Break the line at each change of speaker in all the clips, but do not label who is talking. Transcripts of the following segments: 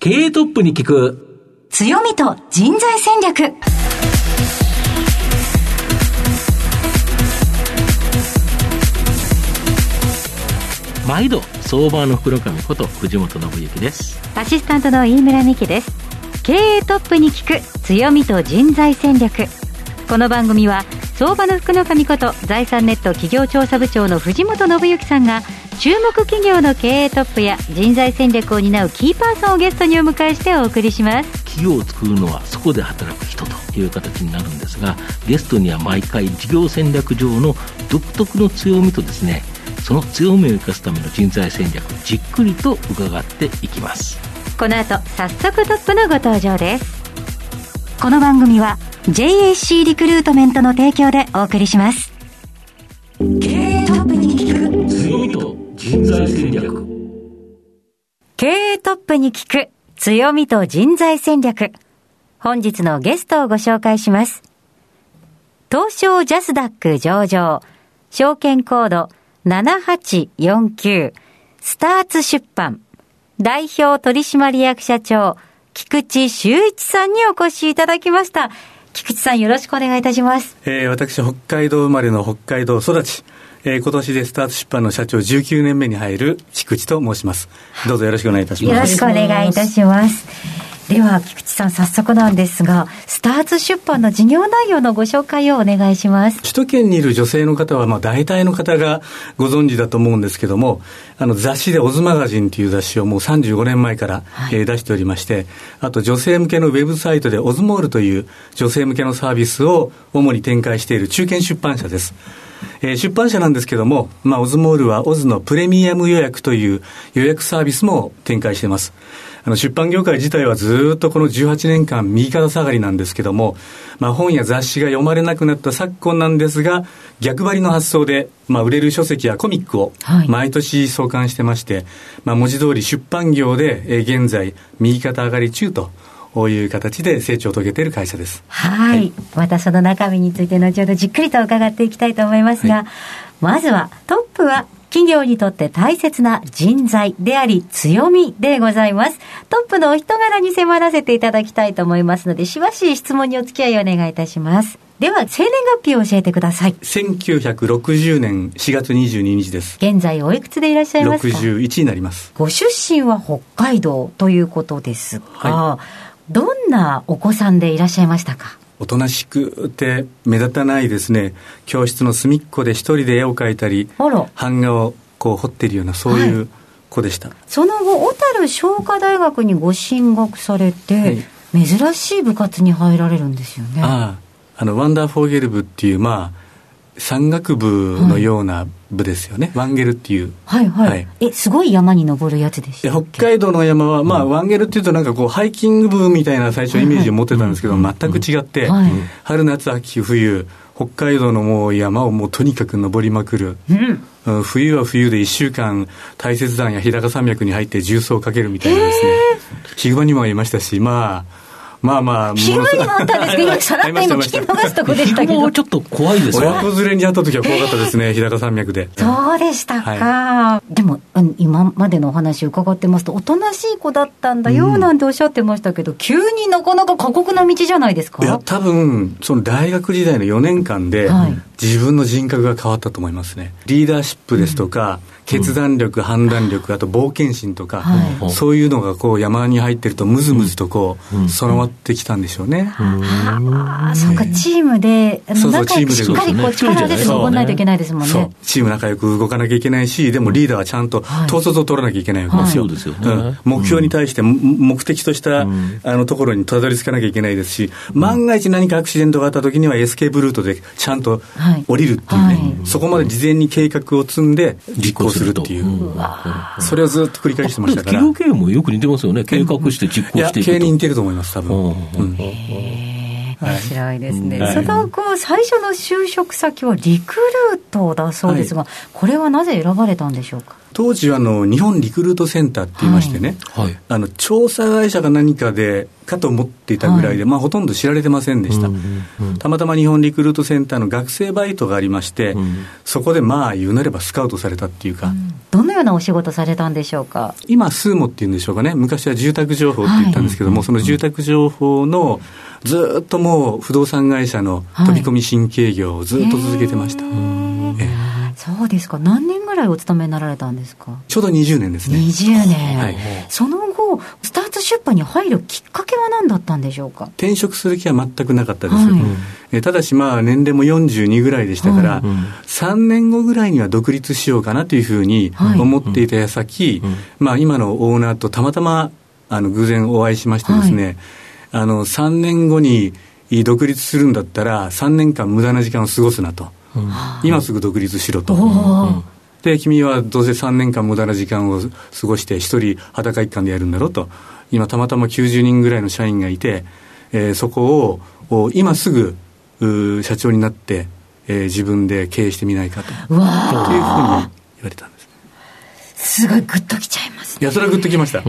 経営トップに聞く。
強みと人材戦略。
毎度相場の福の神こと藤本信之です。
アシスタントの飯村美希です。経営トップに聞く強みと人材戦略。この番組は相場の福の神こと財産ネット企業調査部長の藤本信之さんが注目企業の経営トップや人材戦略を担うキーパーソンをゲストにお迎えしてお送りします。
企業を作るのはそこで働く人という形になるんですがゲストには毎回事業戦略上の独特の強みとですねその強みを生かすための人材戦略じっくりと伺っていきます。
この後早速トップのご登場です。この番組は JAC リクルートメントの提供でお送りします。経営トップに聞く
強みと人材戦略。
経営トップに聞く強みと人材戦略。本日のゲストをご紹介します。東証ジャスダック上場。証券コード7849スターツ出版。代表取締役社長菊池修一さんにお越しいただきました菊池さんよろしくお願いいたします。
えー、私北海道生まれの北海道育ち。えー、今年でスタート出版の社長19年目に入る菊池と申します。どうぞよろしくお願いいたします。
よろしくお願いいたしますでは、菊池さん、早速なんですが、スターツ出版の事業内容のご紹介をお願いします。
首都圏にいる女性の方は、まあ、大体の方がご存知だと思うんですけども、あの、雑誌でオズマガジンという雑誌をもう35年前から、はい、えー、出しておりまして、あと女性向けのウェブサイトでオズモールという女性向けのサービスを主に展開している中堅出版社です。えー、出版社なんですけども、まあ、オズモールはオズのプレミアム予約という予約サービスも展開しています。あの出版業界自体はずっとこの18年間右肩下がりなんですけども、まあ、本や雑誌が読まれなくなった昨今なんですが、逆張りの発想で、まあ、売れる書籍やコミックを毎年創刊してまして、はい、まあ、文字通り出版業で、えー、現在右肩上がり中と。こういう形で成長を遂げている会社です。
はい。またその中身について後ほどじっくりと伺っていきたいと思いますが、はい、まずはトップは企業にとって大切な人材であり強みでございます。トップのお人柄に迫らせていただきたいと思いますので、しばし質問にお付き合いをお願いいたします。では、生年月日を教えてください。
1960年4月22日です。
現在おいくつでいらっしゃいますか
?61 になります。
ご出身は北海道ということですが、はい、どんなお子さんでいらっしゃいましたか？
おとなしくて目立たないですね。教室の隅っこで一人で絵を描いたり版画をこう彫ってるようなそういう子でした、はい、
その後小樽商科大学にご進学されて、はい、珍しい部活に入られるんですよね。
あああのワンダーフォーゲル部っていうまあ山岳部のような部ですよね、はい、ワンゲルっていう。
はいはい。はい、え、すごい山に登るやつでした
北海道の山は、まあ、ワンゲルっていうとなんかこう、ハイキング部みたいな最初イメージを持ってたんですけど、全く違って、はい、春夏秋冬、北海道のもう山をもうとにかく登りまくる。うん、冬は冬で1週間大雪山や日高山脈に入って重曹をかけるみたいなですね。ヒグマにもいましたし、まあ、まあまあ、
ヒグマにもあったんですけど、さらっと今聞き逃すとこでしたけど。
ちょっと怖いです
ね。親子連れに会った時は怖かったですね、日高山脈で。
そうでしたか。はい、でも、今までのお話伺ってますと、おとなしい子だったんだよ、なんておっしゃってましたけど、うん、急になかなか過酷な道じゃないですか
いや、多分、その大学時代の4年間で、自分の人格が変わったと思いますね。リーダーシップですとか、うん決断力、判断力、あと冒険心とか、そういうのがこう山に入ってるとむずむずとこう、備わってきたんでしょうね。
ああ、そうか、チームで、そうそう、チームで。しっかりこう力を出て動かないといけないですもんね。
チーム仲良く動かなきゃいけないし、でもリーダーはちゃんと統率を取らなきゃいけないわけですよ。そうですよね。目標に対して目的としたあのところにたどり着かなきゃいけないですし、万が一何かアクシデントがあった時にはエスケープルートでちゃんと降りるっていうね、そこまで事前に計画を積んで実行するっていう、それをずっと繰り返してましたから。
企業経営もよく似てますよね、計画して実行していくと。
経営に似てると思います、多分。
面白いですね。はい、その後、最初の就職先はリクルートだそうですが、はい、これはなぜ選ばれたんでしょうか？
当時はあの日本リクルートセンターって言いましてね、はい。はい、あの調査会社か何かでかと思っていたぐらいで、はい、まあ、ほとんど知られてませんでした、うんうんうん、たまたま日本リクルートセンターの学生バイトがありまして、うん、そこでまあ言うなればスカウトされたっていうか、うん、
どのようなお仕事されたんでしょうか？
今スーモっていうんでしょうかね。昔は住宅情報って言ったんですけども、その住宅情報のずっともう不動産会社の飛び込み新規営業をずっと続けてました、
そうですか。何年ぐらいお勤めになられたんですか？
ちょうど20年ですね。
20年。はい、その後、スターツ出版に入るきっかけは何だったんでしょうか？
転職する気は全くなかったです。はい、えただし、まあ、年齢も42ぐらいでしたから、はい、3年後ぐらいには独立しようかなというふうに思っていた矢先、はい、まあ、今のオーナーとたまたま、あの、偶然お会いしましてですね、あの、3年後に独立するんだったら、3年間無駄な時間を過ごすなと。今すぐ独立しろと。で、君はどうせ3年間無駄な時間を過ごして、一人裸一貫でやるんだろうと。今、たまたま90人ぐらいの社員がいて、えー、そこを今すぐ社長になって、えー、自分で経営してみないかと。というふうに言われたんです。
すごいグッときちゃいます、
ね、いや、それはグッときました。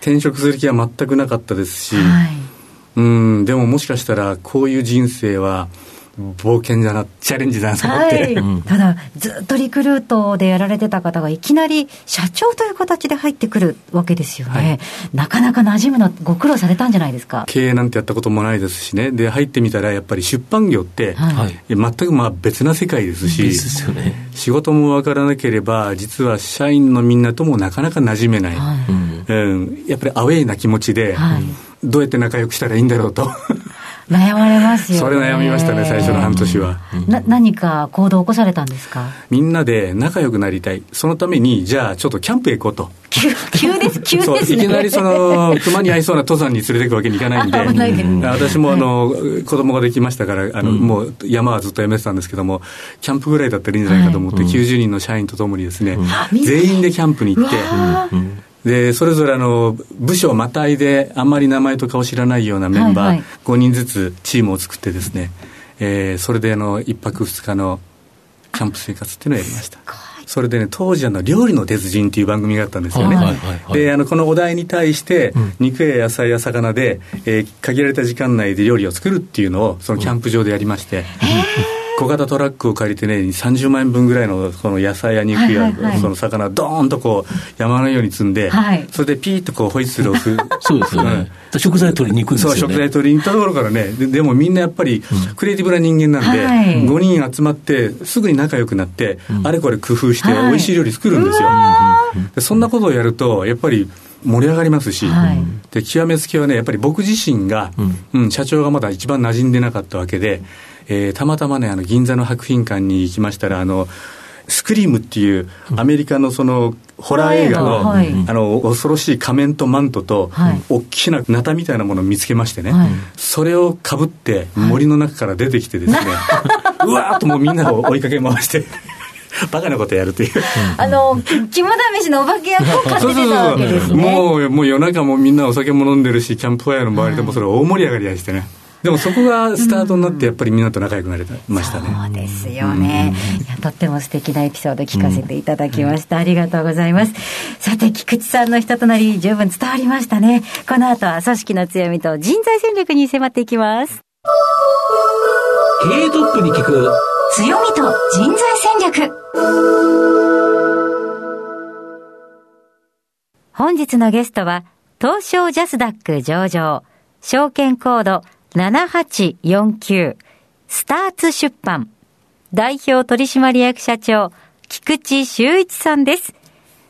転職する気は全くなかったですし、はい、うんでももしかしたらこういう人生は冒険だな、チャレンジだなと思って、はい、
ただ、ずっとリクルートでやられてた方が、いきなり社長という形で入ってくるわけですよね、はい、なかなか馴染むの、ご苦労されたんじゃないですか？
経営なんてやったこともないですしね、で入ってみたら、やっぱり出版業って、はい、全くまあ別な世界ですし、ですね、仕事も分からなければ、実は社員のみんなともなかなか馴染めない、はい、うん、やっぱりアウェイな気持ちで、どうやって仲良くしたらいいんだろうと。
悩まれますよ、ね、
それ悩みましたね、最初の半年は。
な何か行動を起こされたんですか？
みんなで仲良くなりたい。そのために、じゃあちょっとキャンプへ行こうと。
急急です、急です、
ね、いきなりその、熊に合いそうな登山に連れていくわけにいかないんで、私もあの、子供ができましたから、あの、うん、もう山はずっとやめてたんですけども、キャンプぐらいだったらいいんじゃないかと思って、はい、90人の社員とともにですね、うん、全員でキャンプに行って、で、それぞれあの、部署をまたいで、あんまり名前と顔知らないようなメンバー、5人ずつチームを作ってですね、えー、それであの、1泊2日のキャンプ生活っていうのをやりました。それでね、当時あの、料理の鉄人っていう番組があったんですよね。で、あの、このお題に対して、肉や野菜や魚で、えー、限られた時間内で料理を作るっていうのを、そのキャンプ場でやりまして。うん小型トラックを借りてね、30万円分ぐらいのこの野菜や肉や、その魚、どーんとこう、山のように積んで、はい、それでピーッとこう、ホイッスルを振
そうですよね。うん、食材取りに行くんですよ、ね、
そう、食材取りに行ったところからね、ででもみんなやっぱり、クリエイティブな人間なんで、はい、5人集まって、すぐに仲良くなって、うん、あれこれ工夫して、美味しい料理作るんですよ。でそんなことをやると、やっぱり、盛り上がりますし、はい、で極めつきはね、やっぱり僕自身が、うん、うん、社長がまだ一番馴染んでなかったわけで、えー、たまたまね、あの、銀座の博品館に行きましたら、あの、スクリームっていうアメリカのそのホラー映画の,、はい、あの恐ろしい仮面とマントと、はい、大きなナタみたいなものを見つけましてね、はい、それをかぶって森の中から出てきてですね、うわーっともうみんなを追いかけ回して バカなことやるっていう。
あの、肝試しのお化け役を買ってたわけですね。
もう、もう夜中もみんなお酒も飲んでるし、キャンプファイアの周りでもそれ大盛り上がりやしてね。でもそこがスタートになって、やっぱりみんなと仲良くなれましたね。
そうですよね、いや。とっても素敵なエピソード聞かせていただきました。ありがとうございます。さて、菊池さんの人となり、十分伝わりましたね。この後は組織の強みと人材戦略に迫っていきます。
経営トップに聞く
強みと人材戦略。本日のゲストは、東証ジャスダック上場、証券コード7849スターツ出版代表取締役社長菊池修一さんです。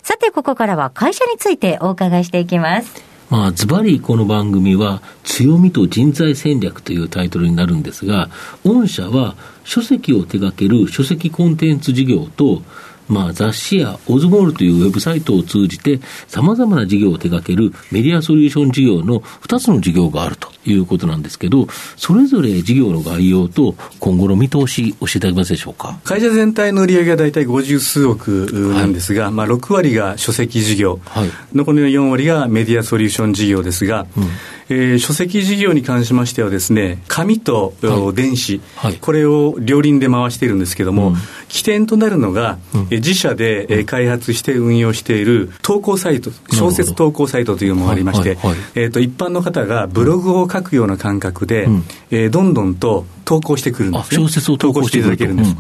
さて、ここからは会社についてお伺いしていきます。
まあ、ズバリこの番組は、強みと人材戦略というタイトルになるんですが、御社は書籍を手掛ける書籍コンテンツ事業と、まあ、雑誌やオズモールというウェブサイトを通じて、さまざまな事業を手掛けるメディアソリューション事業の2つの事業があるということなんですけど、それぞれ事業の概要と今後の見通し、教えていただけますでしょうか？
会社全体の売上が大体50数億なんですが、はい、まあ、6割が書籍事業、はい、残りの4割がメディアソリューション事業ですが、うん。えー、書籍事業に関しましてはですね、紙と電子、はいはい、これを両輪で回しているんですけども、うん、起点となるのが、うん、自社で、え開発して運用している投稿サイト、小説投稿サイトというものがありまして、えーと、一般の方がブログを書くような感覚で、うん、えー、どんどんと投稿してくるんですね。
小説を投稿していただけるんです。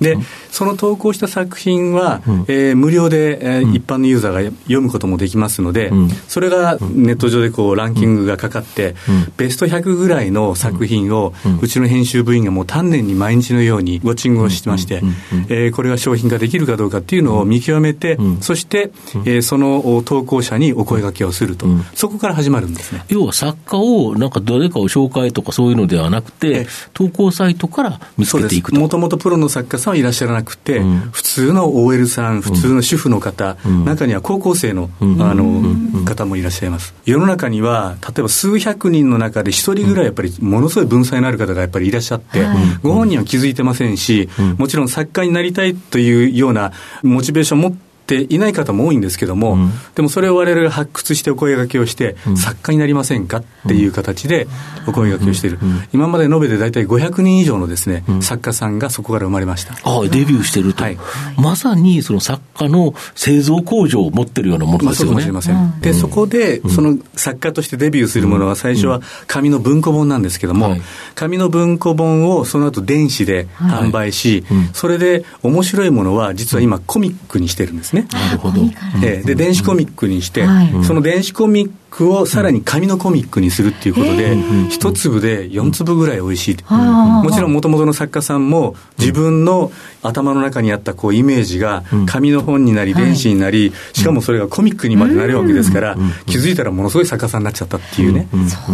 で、その投稿した作品は、うん、えー、無料で、えー、一般のユーザーが読むこともできますので、うん、それがネット上でこうランキングがかかって、うん、ベスト100ぐらいの作品を、うちの編集部員がもう丹念に毎日のようにウォッチングをしてまして、えー、これが商品化できるかどうかっていうのを見極めて、そして、えー、その投稿者にお声掛けをすると、そこから始まるんですね。
要は作家を、なんか誰かを紹介とかそういうのではなくて、投稿サイトから見つけていくと。
もともとプロの作家さんはいらっしゃらなくて、うん、普通の OL さん、普通の主婦の方、うん、中には高校生の,、あの方もいらっしゃいます。世の中には、例えば数百人の中で一人ぐらいやっぱりものすごい文才のある方がやっぱりいらっしゃって、ご本人は気づいてませんし、もちろん作家になりたいというようなモチベーションを持ってていない方も多いんですけども、うん、でもそれを我々が発掘してお声がけをして、うん、作家になりませんかっていう形でお声がけをしている、今まで延べで大体500人以上のですね、作家さんがそこから生まれました。
あデビューしてると、はい、まさにその作家の製造工場を持ってるようなものですよね。まあ、そうかもしれませ
ん。で、そこで、その作家としてデビューするものは、最初は紙の文庫本なんですけども、紙の文庫本をその後電子で販売し、それで面白いものは、実は今、コミックにしてるんですね。
なるほど。
えー、で、電子コミックにして、その電子コミックをさらに紙のコミックにするっていうことで、一粒で四粒ぐらい美味しい。もちろんもともとの作家さんも自分の頭の中にあったこうイメージが紙の本になり電子になり、しかもそれがコミックにまでなるわけですから、気づいたらものすごい作家さんになっちゃったっていうね、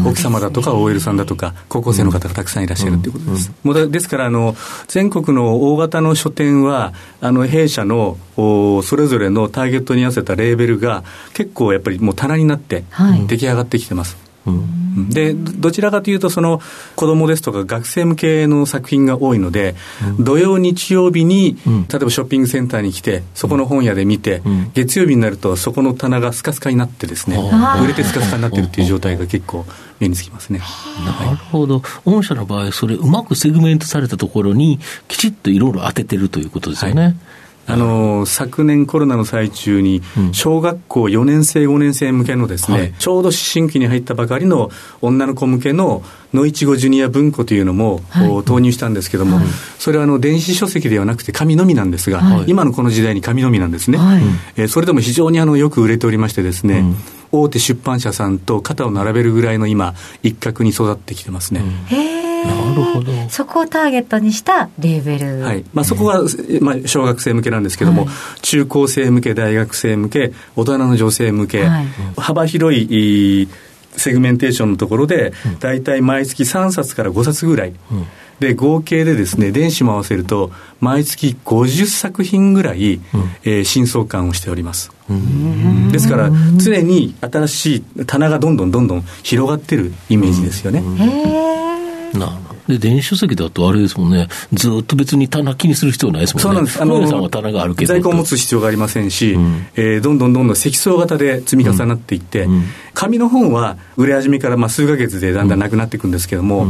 奥様だとか OL さんだとか高校生の方がたくさんいらっしゃるっていうことです。もうですからあの全国の大型の書店はあの弊社のそれぞれのターゲットに合わせたレーベルが結構やっぱりもう棚になって出来上がってきてます。でどちらかというとその子供ですとか学生向けの作品が多いので、うん、土曜日曜日に、うん、例えばショッピングセンターに来てそこの本屋で見て、うん、月曜日になるとそこの棚がスカスカになってですね売れてスカスカになってるっていう状態が結構目につきますね。
なるほど。御社の場合それうまくセグメントされたところにきちっといろいろ当ててるということですよね。はい
あの昨年コロナの最中に、小学校4年生、5年生向けのですね、はい、ちょうど思春期に入ったばかりの女の子向けの野いちごジュニア文庫というのも、はい、投入したんですけども、はい、それはあの電子書籍ではなくて紙のみなんですが、今のこの時代に紙のみなんですね。はい、えー、それでも非常にあのよく売れておりましてですね、うん。大手出版社さんと肩を並べるぐらいの今、一角に育ってきてますね。
へなるほど。そこをターゲットにしたレーベル、
はい。まあ、そこは、まあ、小学生向けなんですけども、はい、中高生向け大学生向け大人の女性向け、はい、幅広いセグメンテーションのところで、大体毎月3冊から5冊ぐらい、うん。で合計でですね電子も合わせると毎月50作品ぐらい、うん、えー、新創刊をしております。ですから常に新しい棚がどんどんどんどん広がってるイメージですよね。
なるほど。で、電子書籍だとあれですもんね、ずっと別に棚気にする必要ないですもんね。
そうなんです。あの、
さんは棚があるけど。
在庫を持つ必要がありませんし、うん、えー、どんどんどんどん積層型で積み重なっていって、うん、紙の本は売れ始めからまあ数か月でだんだんなくなっていくんですけども、う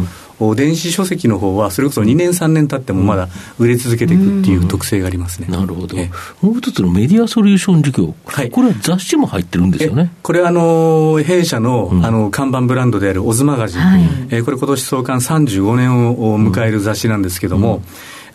ん。電子書籍の方はそれこそ2年3年経ってもまだ売れ続けていくっていう特性がありますね、
なるほど、もう一つのメディアソリューション事業、はい、これは雑誌も入ってるんですよね。
これはあの弊社の,、あの看板ブランドであるオズマガジン、はい、えー、これ今年創刊35年を迎える雑誌なんですけども、うん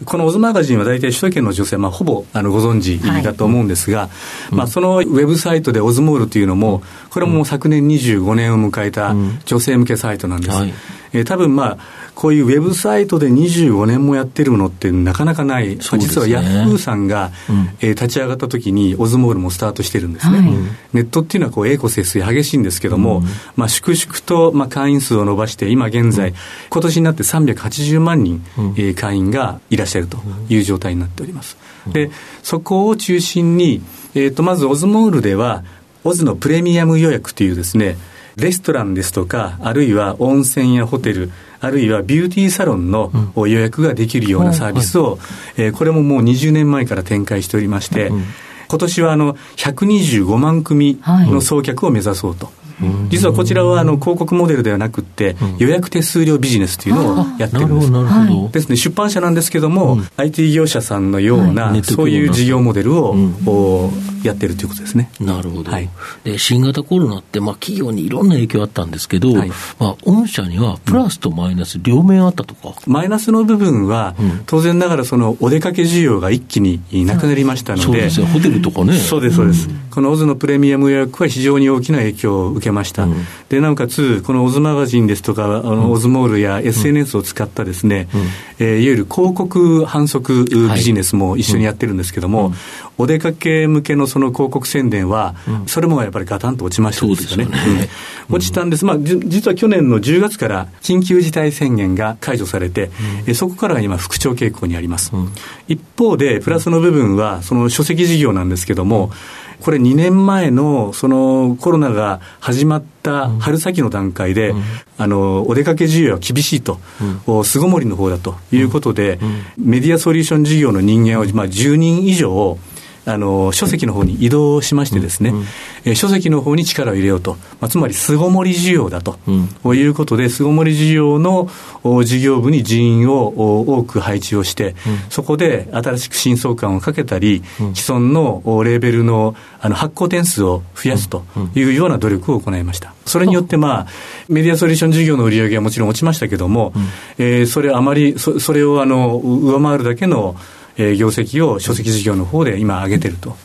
このオズマガジンは大体首都圏の女性、まあ、ほぼあのご存知だと思うんですが、はい、まあ、そのウェブサイトでオズモールというのも、これも昨年25年を迎えた女性向けサイトなんです。うんはいえー、多分まあ、こういうウェブサイトで25年もやってるものってなかなかない、ね、実はヤフーさんが、うん、えー、立ち上がった時にオズモールもスタートしてるんですね。はい、ネットっていうのはこう栄枯節水激しいんですけども、うん、まあ、粛々と、まあ、会員数を伸ばして、今現在、うん、今年になって380万人、うん、えー、会員がいらっしゃるという状態になっております。で、そこを中心に、えー、とまずオズモールでは、オズのプレミアム予約というですね、レストランですとか、あるいは温泉やホテル、あるいはビューティーサロンの予約ができるようなサービスを、えこれももう20年前から展開しておりまして、今年はあの125万組の送客を目指そうと。実はこちらはあの広告モデルではなくて、予約手数料ビジネスというのをやってるんです。なるほど。ですね、出版社なんですけども、IT 業者さんのような、そういう事業モデルを、やってるということですね。
なるほど。はい、で新型コロナって、まあ、企業にいろんな影響あったんですけど、はい、まあ、御社にはプラスとマイナス両面あったとか？
マイナスの部分は、うん、当然ながらそのお出かけ需要が一気になくなりましたので、そうです
よ、ホテルとかね。
そうです、そうです。うん、このオズのプレミアム予約は非常に大きな影響を受けました。うん、で、なおかつ、このオズマガジンですとか、あのオズモールや SNS を使ったですね、えー、いわゆる広告反則ビジネスも一緒にやってるんですけども、お出かけ向けのその広告宣伝は、それもやっぱりガタンと落ちましたですよね。ね落ちたんです。まあ、実は去年の10月から緊急事態宣言が解除されて、うん、そこからは今、復調傾向にあります。うん、一方で、プラスの部分は、その書籍事業なんですけども、これ2年前のそのコロナが始まった春先の段階で、うん、あのお出かけ需要は厳しいと、うん、巣ごもりの方だということで、うん、メディアソリューション事業の人間を、まあ、10人以上あの書籍の方に移動しましてですね、うんえ書籍の方に力を入れようと、まあ、つまり巣ごもり需要だと、うん、いうことで、巣ごもり需要の事業部に人員を多く配置をして、うん、そこで新しく新相関をかけたり、うん、既存のレーベルのあの発行点数を増やすというような努力を行いました。それによって、まあ、メディアソリューション事業の売り上げはもちろん落ちましたけども、うん、えー、それあまりそ、それをあの上回るだけのえー、業績を書籍事業の方で今上げてると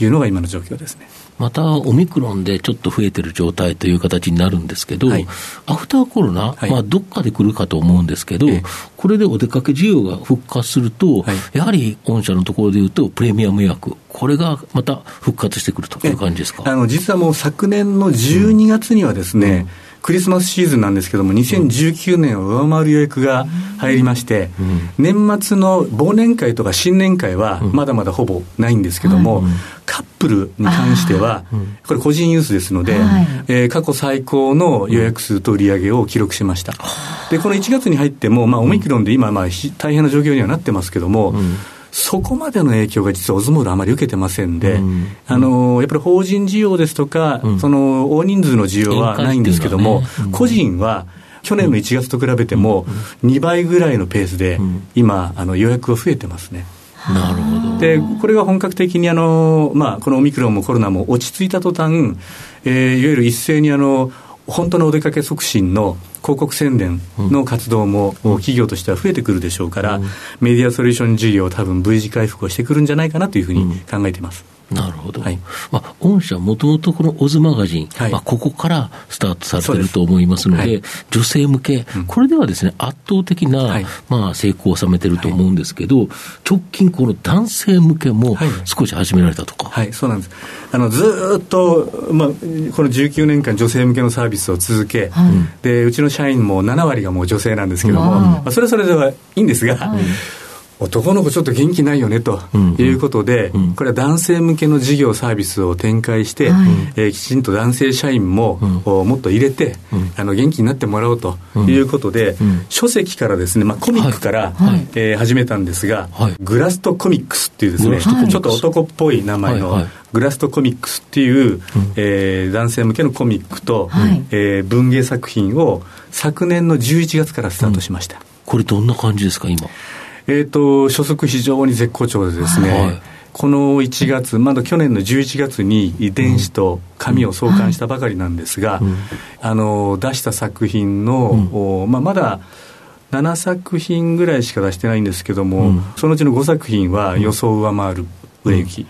いうのが今の状況ですね。
またオミクロンでちょっと増えてる状態という形になるんですけど、はい、アフターコロナ、はい、まあ、どっかで来るかと思うんですけど、ええ、これでお出かけ需要が復活すると、はい、やはり御社のところでいうと、プレミアム予約、これがまた復活してくるという感じですか？
あの実はもう昨年の12月にはですね、うんうんクリスマスシーズンなんですけども、2019年を上回る予約が入りまして、年末の忘年会とか新年会はまだまだほぼないんですけども、カップルに関しては、これ個人ユースですので、え過去最高の予約数と売り上げを記録しました。で、この1月に入っても、まあ、オミクロンで今、まあ、大変な状況にはなってますけども、そこまでの影響が実はオズモールあまり受けてませんで、うん、あのやっぱり法人事業ですとか、うん、その大人数の需要はないんですけども、ねうん、個人は去年の1月と比べても、2倍ぐらいのペースで、今、あの予約が増えてますね。
なるほど。
でこれが本格的にあの、まあ、このオミクロンもコロナも落ち着いた途端、えー、いわゆる一斉にあの本当のお出かけ促進の広告宣伝の活動も企業としては増えてくるでしょうから、メディアソリューション事業、多分 V 字回復をしてくるんじゃないかなというふうに考えています。
なるほど、はい。まあ、御社、もともとこのオズマガジン、はい、まあ、ここからスタートされてると思いますので、はい、女性向け、うん、これではですね圧倒的な、はい、まあ、成功を収めてると思うんですけど、直近、この男性向けも少し始められたとか。
はい、そうなんです。あのずっと、まあ、この19年間、女性向けのサービスを続け、でうちの社員も7割がもう女性なんですけども、まあ、それはそれではいいんですが。男の子ちょっと元気ないよねということで、うん。うん、これは男性向けの事業サービスを展開して、はい、えー、きちんと男性社員も、うん、もっと入れて、うん、あの元気になってもらおうということで、書籍からですね、まあ、コミックから、はい、えー、始めたんですが、はい、グラストコミックスっていうですね、ちょっと男っぽい名前の、はい。はい。グラストコミックスっていう、うん、えー、男性向けのコミックと、はい、えー、文芸作品を昨年の11月からスタートしました、うん、
これどんな感じですか今？
えっ、ー、と、初速非常に絶好調でですね、はい、この1月、まだ去年の11月に電子と紙を創刊したばかりなんですが、うん、あの出した作品の、うん、まあ、まだ7作品ぐらいしか出してないんですけども、うん、そのうちの5作品は予想を上回る売れ行き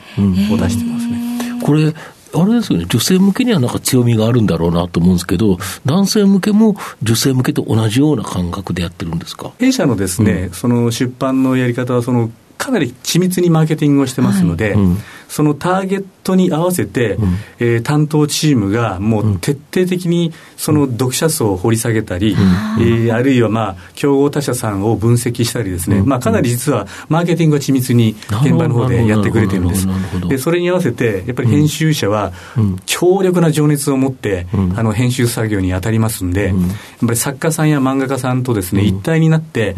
を出してますね。
これあれですよね、女性向けにはなんか強みがあるんだろうなと思うんですけど、男性向けも女性向けと同じような感覚でやってるんですか？
弊社のですね、うん、その出版のやり方は、そのかなり緻密にマーケティングをしてますので、はいうん、そのターゲットに合わせて、うん、えー、担当チームがもう徹底的にその読者層を掘り下げたり、うん、えー、あるいはまあ競合他社さんを分析したりですね、うん、まあ、かなり実はマーケティングは緻密に現場の方でやってくれてるんです。でそれに合わせてやっぱり編集者は強力な情熱を持って、あの編集作業に当たりますんで、やっぱり作家さんや漫画家さんとですね、一体になって、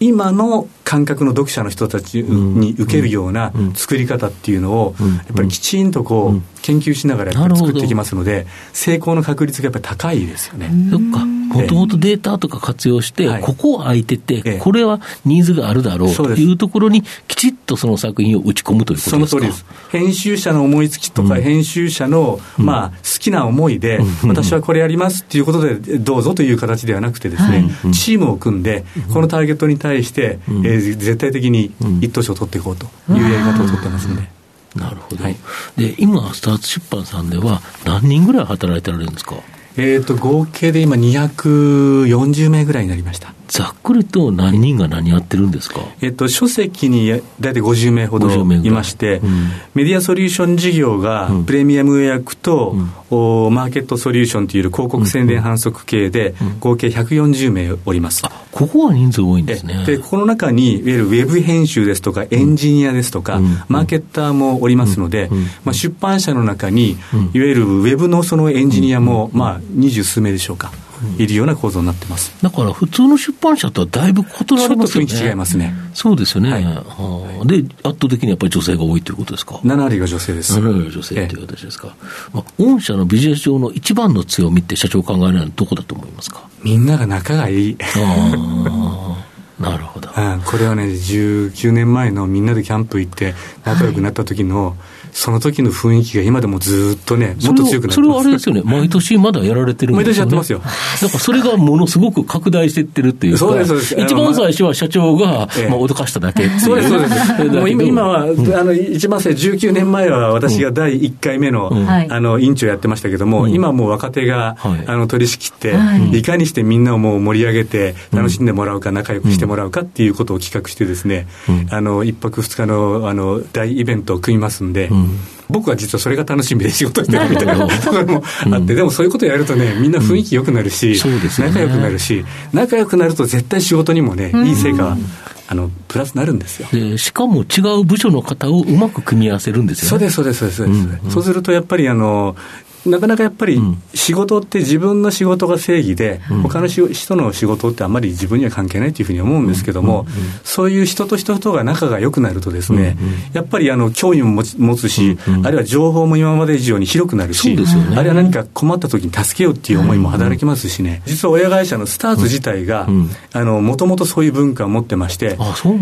今の感覚の読者の人たちに受けるような作り方っていうのをやっぱりきちんとこう、研究しながらやっぱり作っていきますので、成功の確率がやっぱり高いですよね。
そっか。もともとデータとか活用して、ここ空いてて、これはニーズがあるだろうというところに、きちっとその作品を打ち込むということですか？
その通りです。編集者の思いつきとか、編集者の、まあ、好きな思いで、私はこれやりますっていうことで、どうぞという形ではなくてですね、チームを組んで、このターゲットに対して、えー、絶対的に一等賞を取っていこうというやり方を取ってますんで。
なるほど、はい、で今、スタート出版さんでは、何人ぐらい働いてられるんですか？
えーと、合計で今、240名ぐらいになりました。
ざっくりと何人が何やってるんですか、
えっと、書籍に大体50名ほどい。まして、うん、メディアソリューション事業がプレミアム予約と、うん、マーケットソリューションという広告宣伝反則系で、合計140名おります。
ここは人数多いんですね。
で、この中に、いわゆるウェブ編集ですとか、エンジニアですとか、マーケッターもおりますので、まあ、出版社の中に、いわゆるウェブのそのエンジニアも、まあ、二十数名でしょうか。いるような構造になってます。
だから普通の出版社とはだいぶ異なりますよね。
ちょっと違いますね。
そうですよね。はい、はあ、で、圧倒的にやっぱり女性が多いということですか
？7割が女性です。
7割が女性という形ですか？まあ、御社のビジネス上の一番の強みって社長考えられるのはどこだと思いますか？
みんなが仲がいい。
あ なるほど、
うん、これはね19年前のみんなでキャンプ行って仲良くなった時の、はいその時の雰囲気が今でもずっとね、もっと強くなって
それはあれですよね、毎年まだやられてる
んですよ、ね、毎年やってますよ。
だからそれがものすごく拡大していってるっていうか、そうです、そうです。一番最初は社長が、まあ、脅かしただけ
そうです、そうです。もう今今は、あの、一番最初、19年前は私が第1回目の、あの、委員長やってましたけども、今もう若手が、あの、取り仕切って、い。かにしてみんなをもう盛り上げて、楽しんでもらうか、仲良くしてもらうかっていうことを企画してですね、あの、一泊二日の、あの、大イベントを組みますんで、僕は実はそれが楽しみで仕事してるみたいなところもあって、でもそういうことやるとね、みんな雰囲気良くなるし、仲良くなるし、仲良くなると絶対仕事にもね、いい成果あのプラスなるんですよ。
でしかも違う部署の方をうまく組み合わせるんですよね。
そうです、そうです、そうです。そうするとやっぱりあのなかなかやっぱり仕事って自分の仕事が正義で、うん、他の人の仕事ってあんまり自分には関係ないというふうに思うんですけども、そういう人と人とが仲が良くなるとですね、やっぱりあの興味も持つし、あるいは情報も今まで以上に広くなるし、ね、あるいは何か困った時に助けようっていう思いも働きますしね、実は親会社のスターズ自体が、もともとそういう文化を持ってまして、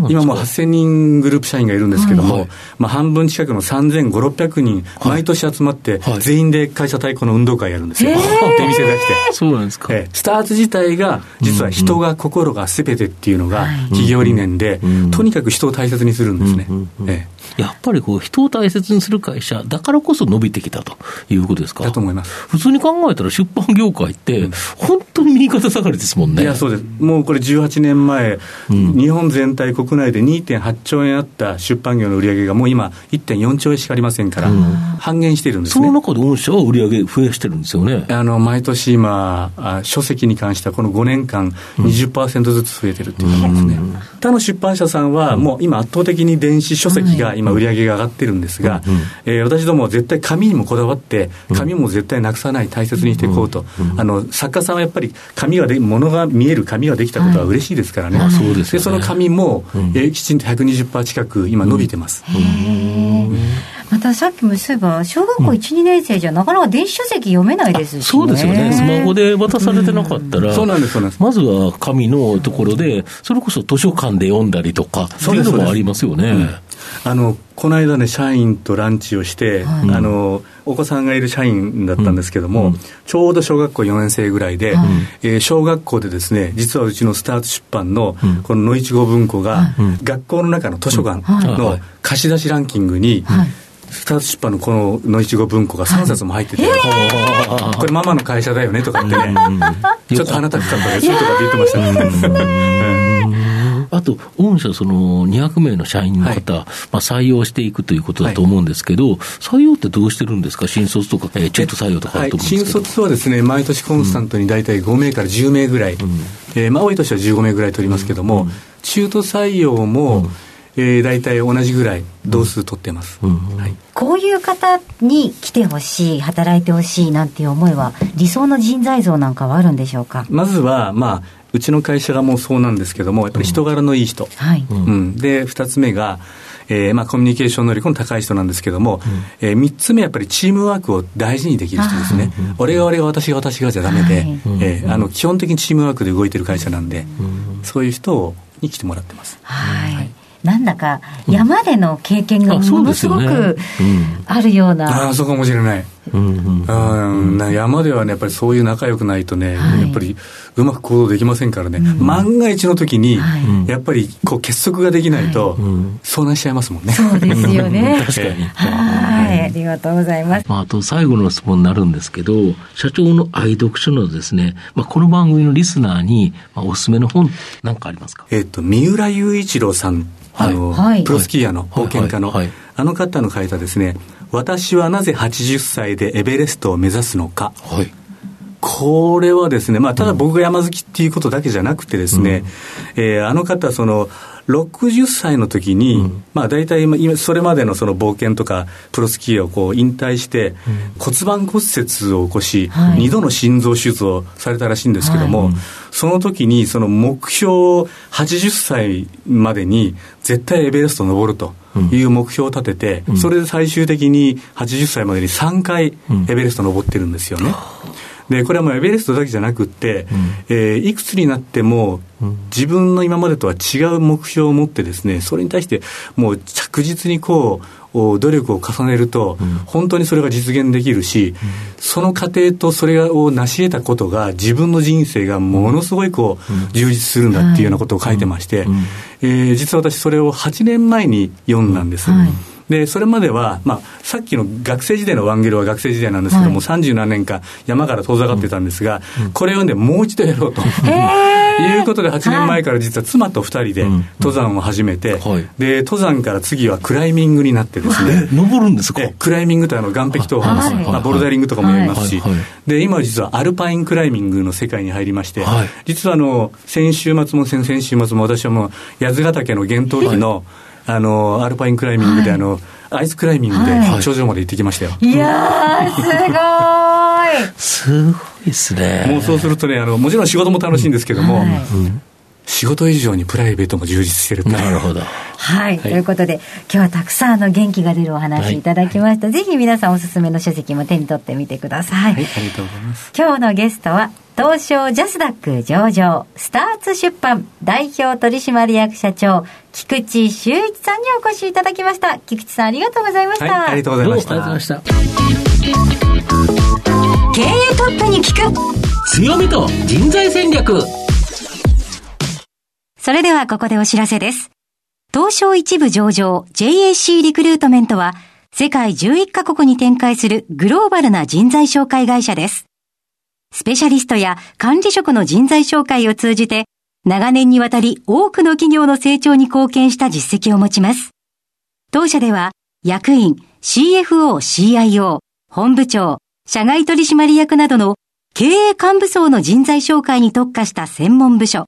今も8000人グループ社員がいるんですけども、はい、まあ、半分近くの3500、600人、毎年集まって、全員で会社太鼓の運動会やるんですよ。出店出して。
そうなんですか。
えスターズ自体が、実は人が心がすべてっていうのが企業理念で、とにかく人を大切にするんですね。
えやっぱりこう人を大切にする会社だからこそ伸びてきたということですか？
だと思います。
普通に考えたら出版業界って、本当に右肩下がりですもんね。
いや、そうです。もうこれ18年前、うん、日本全体国内で2.8兆円あった出版業の売り上げがもう今1.4兆円しかありませんから、うん、半減してるんですね。
その中で御社は売り上げ増やしてるんですよね。
あの、毎年今、あ書籍に関してはこの5年間20%ずつ増えてるっていうことですね。うん、他の出版社さんはもう今圧倒的に電子書籍が今売り上げが上がってるんですが、うんえー、私どもは絶対紙にもこだわって、紙も絶対なくさない、大切にしていこうと、あの作家さんはやっぱり紙がで、ものが見える紙ができたことは嬉しいですからね、はい、そうですでその紙も、えー、きちんと120%近く、今、伸びてます。
またさっきもそういえば、小学校1、2年生じゃなかなか電子書籍読めないですし、ね、
そうですよね、スマホで渡されてなかったら、そうなんです、そうなんです。まずは紙のところで、それこそ図書館で読んだりとか、っていうのもありますよね。
あのこの間ね、社員とランチをして、はい、あのお子さんがいる社員だったんですけども、うん、ちょうど小学校4年生ぐらいで、うん、えー、小学校でですね、実はうちのスタート出版の、この野一号文庫が、学校の中の図書館の貸し出しランキングに、スタート出版のこの野一号文庫が3冊も入ってて、はい、これママの会社だよねとかってね、ちょっと鼻高かったですとかって言ってました。ね。
あと、御社、その200名の社員の方、はい、まあ、採用していくということだと思うんですけど、はい、採用ってどうしてるんですか、新卒とか、えー、中途採用とか
はい、新卒はですね、毎年コンスタントに大体5名から10名ぐらい、うん、えー、まあ、多い年は15名ぐらい取りますけども、うん、中途採用も、うん。えー、大体同じぐらい同数取ってます、うん。
はい、こういう方に来てほしい働いてほしいなんていう思いは理想の人材像なんかはあるんでしょうか？
まずはまあうちの会社がもうそうなんですけども、やっぱり人柄のいい人。うん、はい、うん、で、二つ目が、えー、まあコミュニケーション能力の高い人なんですけども、うん、えー、3つ目やっぱりチームワークを大事にできる人ですね。俺が俺が私が私がじゃダメで、はい、えー、あの基本的にチームワークで動いてる会社なんで、そういう人に来てもらってます。
はい、はい。なんだか山での経験がものすごくあるような。
ああ、そうかもしれない。うんうん、山ではね、やっぱりそういう仲良くないとね、はい、やっぱりうまく行動できませんからね、うん、万が一の時に、はい、やっぱりこう結束ができないと、遭難しちゃいますもんね。
そうですよね。確かに。はい、ありがとうございます。
まあ、あと最後の質問になるんですけど、社長の愛読書のですね、まあ、この番組のリスナーに、まあ、おすすめの本、なんかありますか？
えっ、と、三浦雄一郎さん。あの、はい、プロスキーヤーの冒険家の、あの方の書いたですね、私はなぜ80歳でエベレストを目指すのか。はいこれはですね、まあ、ただ僕が山好きっていうことだけじゃなくてですね、うん、えー、あの方、その、60歳の時に、うん、まあ大体今、それまでのその冒険とか、プロスキーをこう引退して、骨盤骨折を起こし、はい、2度の心臓手術をされたらしいんですけども、はい、その時に、その目標、80歳までに絶対エベレスト登ると。いう目標を立てて、うん、それで最終的に80歳までに3回エベレスト登ってるんですよね。でこれはもうエベレストだけじゃなくって、うん、えー、いくつになっても、自分の今までとは違う目標を持ってですねそれに対してもう着実にこう努力を重ねると、うん、本当にそれが実現できるし、うん、その過程とそれを成し得たことが自分の人生がものすごいこう、充実するんだっていうようなことを書いてまして、えー、実は私それを8年前に読んだんです。はいで、それまでは、まあ、さっきの学生時代のワンゲルは学生時代なんですけども、三、十、何年か山から遠ざかってたんですが、うん、これをね、もう一度やろうと。いうことで、8年前から実は妻と2人で登山を始めて、はい、で、登山から次はクライミングになってですね。
登るんですか？
クライミングとあの岸壁投法です、はい、まあ、ボルダリングとかもやりますし、で、今実はアルパインクライミングの世界に入りまして、実はあの、先週末も先々週末も私はもう、八ヶ岳の厳冬期の、あの、アルパインクライミングで、あの、アイスクライミングで頂上まで行ってきましたよ。
いやー、
すごい。すごいですね。
もうそうするとね、あの、もちろん仕事も楽しいんですけども、仕事以上にプライベートも充実してる
なるほど。
はい。ということで、今日はたくさんの元気が出るお話いただきました。はい、ぜひ皆さんおすすめの書籍も手に取ってみてください。はい、
ありがとうございます。
今日のゲストは、東証ジャスダック上場、スターツ出版代表取締役社長、菊池修一さんにお越しいただきました。菊池さんありがとうございました。はい、
ありがとうございました。ありがとうございま
した。経営トップに聞く
強みと人材戦略
それではここでお知らせです。東証一部上場 JAC リクルートメントは世界11カ国に展開するグローバルな人材紹介会社です。スペシャリストや管理職の人材紹介を通じて、長年にわたり多くの企業の成長に貢献した実績を持ちます。当社では、役員、CFO、CIO、本部長、社外取締役などの経営幹部層の人材紹介に特化した専門部署、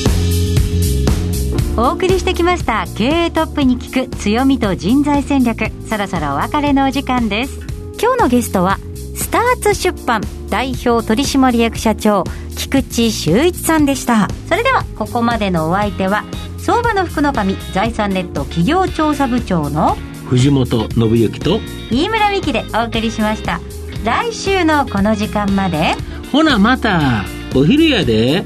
お送りしてきました経営トップに聞く強みと人材戦略。そろそろお別れのお時間です。今日のゲストはスターツ出版代表取締役社長菊池修一さんでした。それではここまでのお相手は相場の福の神財産ネット企業調査部長の
藤本信之と
飯村美希でお送りしました。来週のこの時間まで。
ほなまたお昼やで